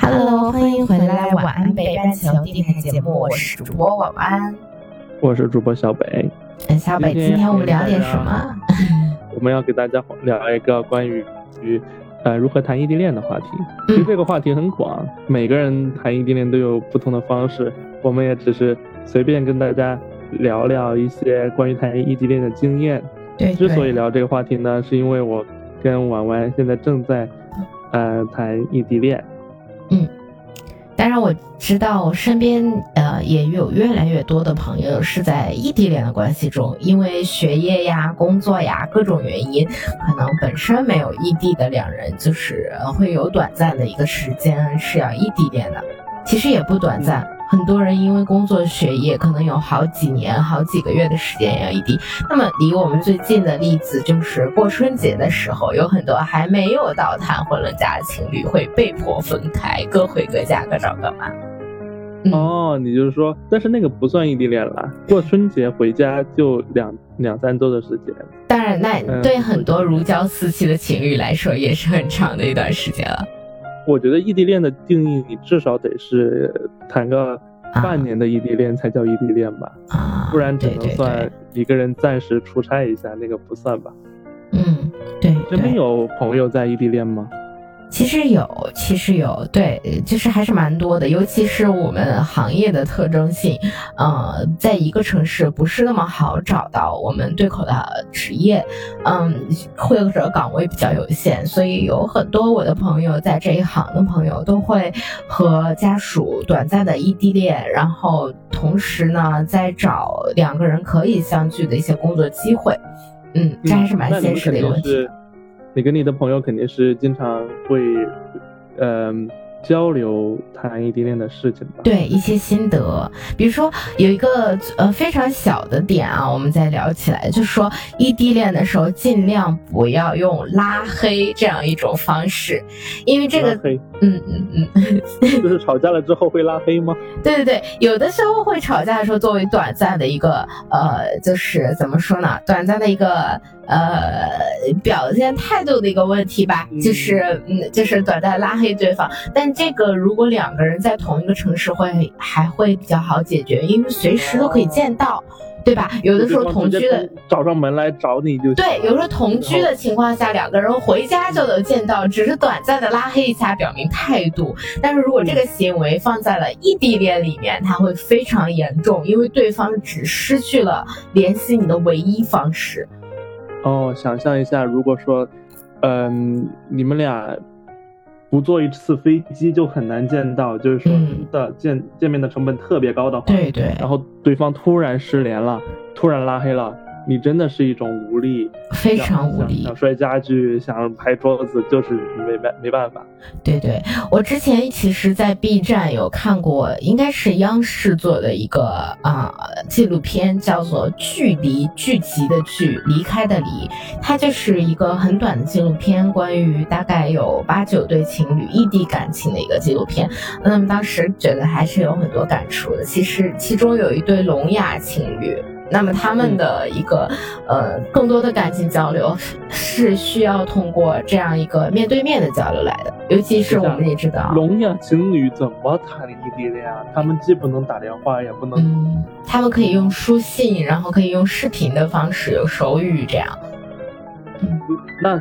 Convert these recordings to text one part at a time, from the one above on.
Hello，欢迎回来，晚安北半球电台节目，我是主播晚安，我是主播小北。小北，今天我们聊点什么？我们要给大家聊一个关于与呃如何谈异地恋的话题。其实这个话题很广，每个人谈异地恋都有不同的方式。我们也只是随便跟大家聊聊一些关于谈异地恋的经验。对，之所以聊这个话题呢，是因为我跟婉婉现在正在呃谈异地恋。嗯，当然我知道身边呃也有越来越多的朋友是在异地恋的关系中，因为学业呀、工作呀各种原因，可能本身没有异地的两人，就是会有短暂的一个时间是要异地恋的，其实也不短暂。很多人因为工作、学业，可能有好几年、好几个月的时间要异地。那么，离我们最近的例子就是过春节的时候，有很多还没有到谈婚论嫁的情侣会被迫分开，各回各家，各找各妈。哦，你就是说，但是那个不算异地恋了，过春节回家就两两三周的时间。当然，那对很多如胶似漆的情侣来说，也是很长的一段时间了。我觉得异地恋的定义，你至少得是谈个半年的异地恋才叫异地恋吧，不然只能算一个人暂时出差一下，那个不算吧。嗯，对。身边有朋友在异地恋吗？其实有，其实有，对，就是还是蛮多的，尤其是我们行业的特征性，呃，在一个城市不是那么好找到我们对口的职业，嗯，或者岗位比较有限，所以有很多我的朋友在这一行的朋友都会和家属短暂的异地恋，然后同时呢，在找两个人可以相聚的一些工作机会，嗯，这还是蛮现实的一个问题。你跟你的朋友肯定是经常会，嗯。交流谈异地恋的事情吧，对一些心得，比如说有一个呃非常小的点啊，我们再聊起来，就是说异地恋的时候尽量不要用拉黑这样一种方式，因为这个，嗯嗯嗯，就是吵架了之后会拉黑吗？对对对，有的时候会吵架的时候作为短暂的一个呃，就是怎么说呢，短暂的一个呃表现态度的一个问题吧，就是嗯，就是短暂拉黑对方，但。这个如果两个人在同一个城市，会还会比较好解决，因为随时都可以见到，对吧？有的时候同居的找上门来找你就对，有时候同居的情况下，两个人回家就能见到，只是短暂的拉黑一下，表明态度。但是如果这个行为放在了异地恋里面，它会非常严重，因为对方只失去了联系你的唯一方式。哦，想象一下，如果说，嗯，你们俩。不坐一次飞机就很难见到，就是说的见见面的成本特别高的话，对对。然后对方突然失联了，突然拉黑了。你真的是一种无力，非常无力。想摔家具，想拍桌子，就是没办没办法。对对，我之前其实，在 B 站有看过，应该是央视做的一个啊纪录片，叫做《距离聚集的聚离开的离》，它就是一个很短的纪录片，关于大概有八九对情侣异地感情的一个纪录片。那么当时觉得还是有很多感触的。其实其中有一对聋哑情侣。那么他们的一个呃更多的感情交流是需要通过这样一个面对面的交流来的，尤其是我们也知道，聋哑情侣怎么谈异地恋啊？他们既不能打电话，也不能，嗯，他们可以用书信，然后可以用视频的方式，有手语这样。嗯，那，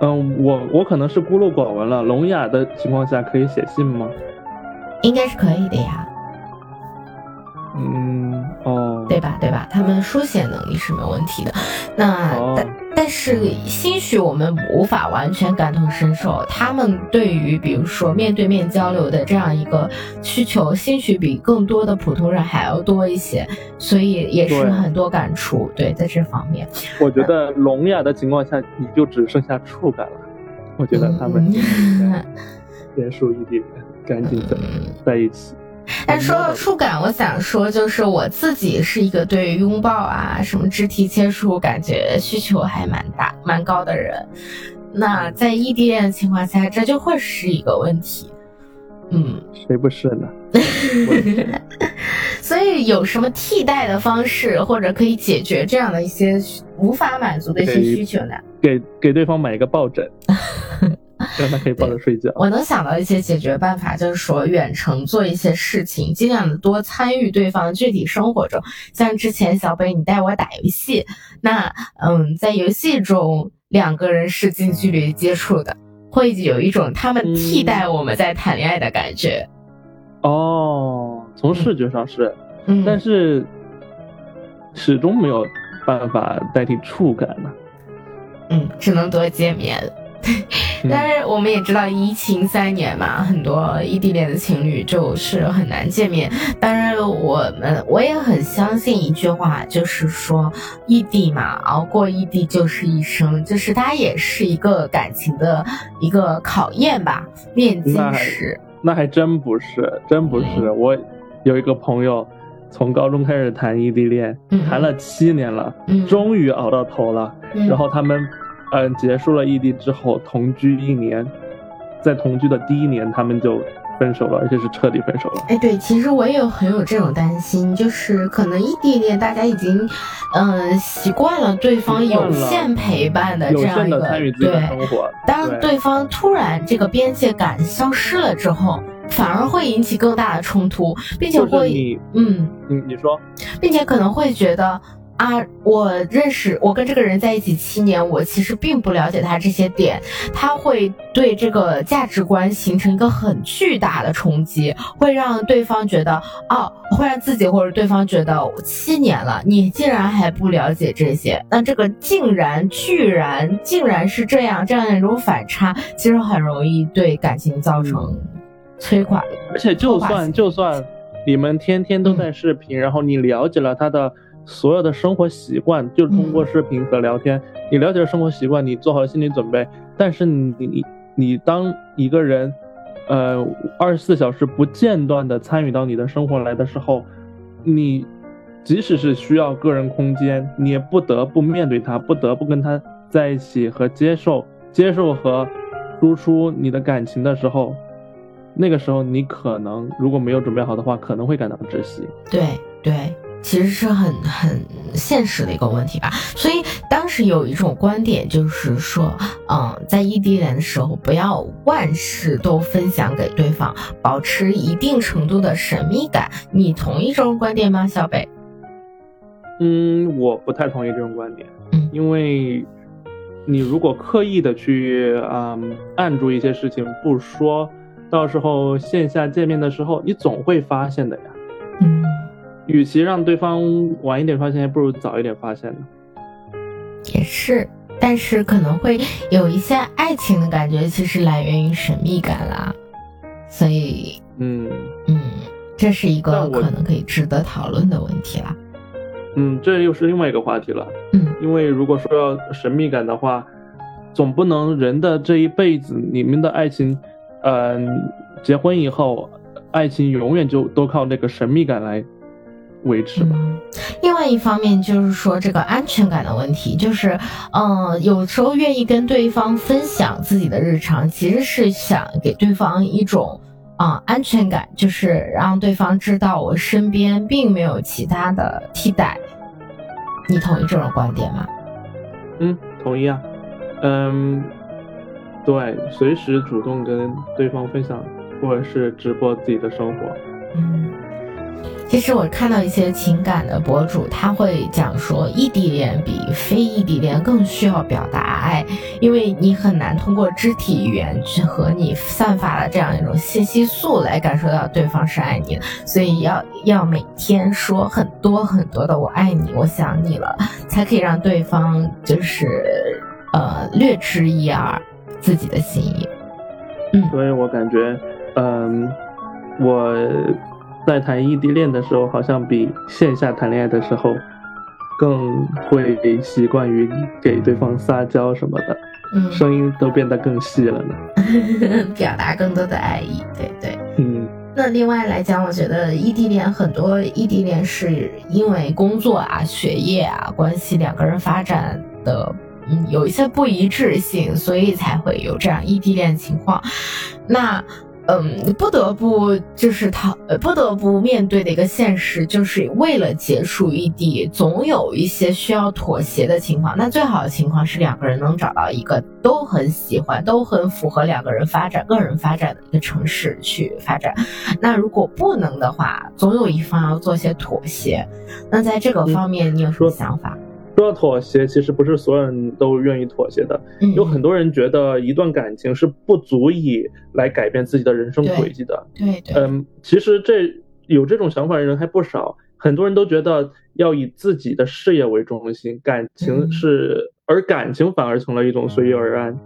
嗯，我我可能是孤陋寡闻了，聋哑的情况下可以写信吗？应该是可以的呀。嗯哦，对吧对吧？他们书写能力是没有问题的。那但但是，兴许我们无法完全感同身受。他们对于比如说面对面交流的这样一个需求，兴许比更多的普通人还要多一些，所以也是很多感触。对，在这方面，我觉得聋哑的情况下，你就只剩下触感了。我觉得他们结束异地恋，赶紧在在一起。但说到触感，我想说，就是我自己是一个对拥抱啊、什么肢体接触感觉需求还蛮大、蛮高的人。那在异地恋的情况下，这就会是一个问题。嗯，谁不是呢？所以有什么替代的方式，或者可以解决这样的一些无法满足的一些需求呢？给给对方买一个抱枕。让他可以抱着睡觉。我能想到一些解决办法，就是说远程做一些事情，尽量的多参与对方的具体生活中。像之前小北你带我打游戏，那嗯，在游戏中两个人是近距离接触的，会有一种他们替代我们在谈恋爱的感觉。哦，从视觉上是，嗯，但是始终没有办法代替触感呢。嗯，只能多见面。但是我们也知道，疫情三年嘛，很多异地恋的情侣就是很难见面。当然，我们我也很相信一句话，就是说异地嘛，熬过异地就是一生，就是它也是一个感情的一个考验吧，炼金石。那还真不是，真不是。我有一个朋友，从高中开始谈异地恋，谈了七年了，终于熬到头了。然后他们。嗯，结束了异地之后，同居一年，在同居的第一年，他们就分手了，而且是彻底分手了。哎，对，其实我也有很有这种担心，就是可能异地恋大家已经，嗯，习惯了对方有限陪伴的这样一个对，当对方突然这个边界感消失了之后，反而会引起更大的冲突，并且会，嗯，嗯，你说，并且可能会觉得。啊，我认识我跟这个人在一起七年，我其实并不了解他这些点，他会对这个价值观形成一个很巨大的冲击，会让对方觉得，哦，会让自己或者对方觉得，七年了，你竟然还不了解这些，那这个竟然居然竟然是这样，这样一种反差，其实很容易对感情造成摧垮。而且就算就算你们天天都在视频，然后你了解了他的。所有的生活习惯就是通过视频和聊天，你了解了生活习惯，你做好了心理准备。但是你你你当一个人，呃，二十四小时不间断的参与到你的生活来的时候，你即使是需要个人空间，你也不得不面对他，不得不跟他在一起和接受接受和输出你的感情的时候，那个时候你可能如果没有准备好的话，可能会感到窒息。对对。其实是很很现实的一个问题吧，所以当时有一种观点就是说，嗯，在异地恋的时候，不要万事都分享给对方，保持一定程度的神秘感。你同意这种观点吗，小北？嗯，我不太同意这种观点。嗯，因为你如果刻意的去啊按住一些事情不说，到时候线下见面的时候，你总会发现的呀。嗯。与其让对方晚一点发现，还不如早一点发现呢。也是，但是可能会有一些爱情的感觉，其实来源于神秘感啦。所以，嗯嗯，这是一个可能可以值得讨论的问题啦。嗯，这又是另外一个话题了。嗯，因为如果说要神秘感的话，总不能人的这一辈子，你们的爱情，嗯，结婚以后，爱情永远就都靠那个神秘感来。维持吧。另外一方面就是说这个安全感的问题，就是，嗯，有时候愿意跟对方分享自己的日常，其实是想给对方一种啊安全感，就是让对方知道我身边并没有其他的替代。你同意这种观点吗？嗯，同意啊。嗯，对，随时主动跟对方分享，或者是直播自己的生活。嗯。其实我看到一些情感的博主，他会讲说，异地恋比非异地恋更需要表达爱，因为你很难通过肢体语言去和你散发的这样一种信息素来感受到对方是爱你的，所以要要每天说很多很多的我爱你，我想你了，才可以让对方就是呃略知一二自己的心意。嗯，所以我感觉，嗯，我。在谈异地恋的时候，好像比线下谈恋爱的时候，更会习惯于给对方撒娇什么的，嗯，声音都变得更细了呢，表达更多的爱意，对对，嗯。那另外来讲，我觉得异地恋很多异地恋是因为工作啊、学业啊关系，两个人发展的嗯有一些不一致性，所以才会有这样异地恋情况。那。嗯，不得不就是他呃不得不面对的一个现实，就是为了结束异地，总有一些需要妥协的情况。那最好的情况是两个人能找到一个都很喜欢、都很符合两个人发展、个人发展的一个城市去发展。那如果不能的话，总有一方要做些妥协。那在这个方面，你有什么想法？说到妥协，其实不是所有人都愿意妥协的。有很多人觉得一段感情是不足以来改变自己的人生轨迹的。对对。嗯，其实这有这种想法的人还不少。很多人都觉得要以自己的事业为中心，感情是，而感情反而成了一种随遇而安。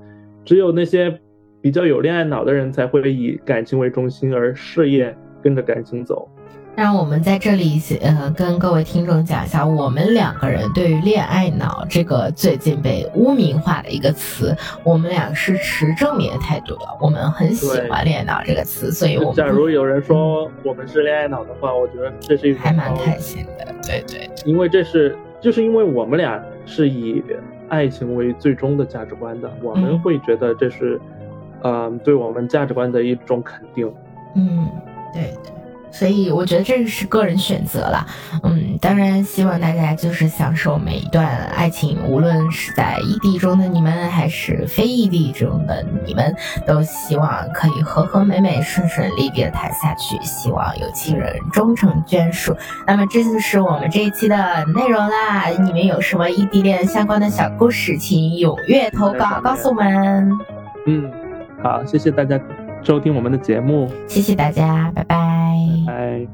只有那些比较有恋爱脑的人才会以感情为中心，而事业跟着感情走。让我们在这里呃跟各位听众讲一下，我们两个人对于“恋爱脑”这个最近被污名化的一个词，我们俩是持正面态度的。我们很喜欢“恋爱脑”这个词，所以我们假如有人说我们是恋爱脑的话，我觉得这是一还蛮开心的。对对，因为这是就是因为我们俩是以爱情为最终的价值观的，我们会觉得这是嗯对我们价值观的一种肯定。嗯，对对。所以我觉得这个是个人选择了，嗯，当然希望大家就是享受每一段爱情，无论是在异地中的你们，还是非异地中的你们，都希望可以和和美美、顺顺利利的谈下去，希望有情人终成眷属。那么这就是我们这一期的内容啦，你们有什么异地恋相关的小故事，请踊跃投稿告诉我们。嗯，好，谢谢大家收听我们的节目。谢谢大家拜拜。拜